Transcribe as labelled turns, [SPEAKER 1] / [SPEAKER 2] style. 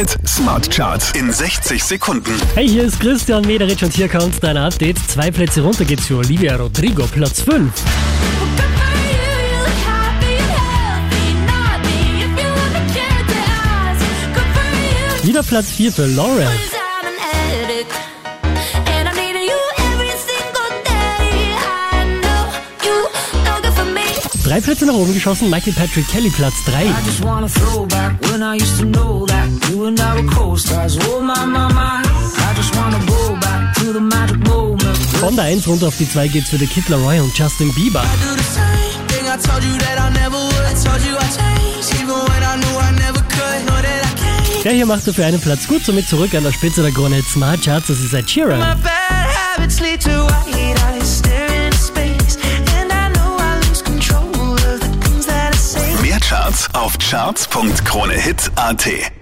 [SPEAKER 1] Hit Smart Charts in 60 Sekunden.
[SPEAKER 2] Hey, hier ist Christian Mederich und hier kommt dein Update. Zwei Plätze runter geht's für Olivia Rodrigo, Platz 5. Wieder Platz 4 für Laurel. Drei Plätze nach oben geschossen, Michael Patrick Kelly Platz 3.
[SPEAKER 3] and I were co-stars. Oh my, my, my. I just wanna go back to the magic moment.
[SPEAKER 2] Von der 1 runter auf die 2 geht's für The Kid Laroi und Justin Bieber.
[SPEAKER 3] Do the same thing I told you that I never would. I told you I changed, even when I knew I never could. Know that I can't.
[SPEAKER 2] Der hier machte für einen Platz gut, somit zurück an der Spitze der Krone Hit Smart Charts. Das ist Ed Sheeran.
[SPEAKER 1] Mehr Charts auf charts.kronehit.at.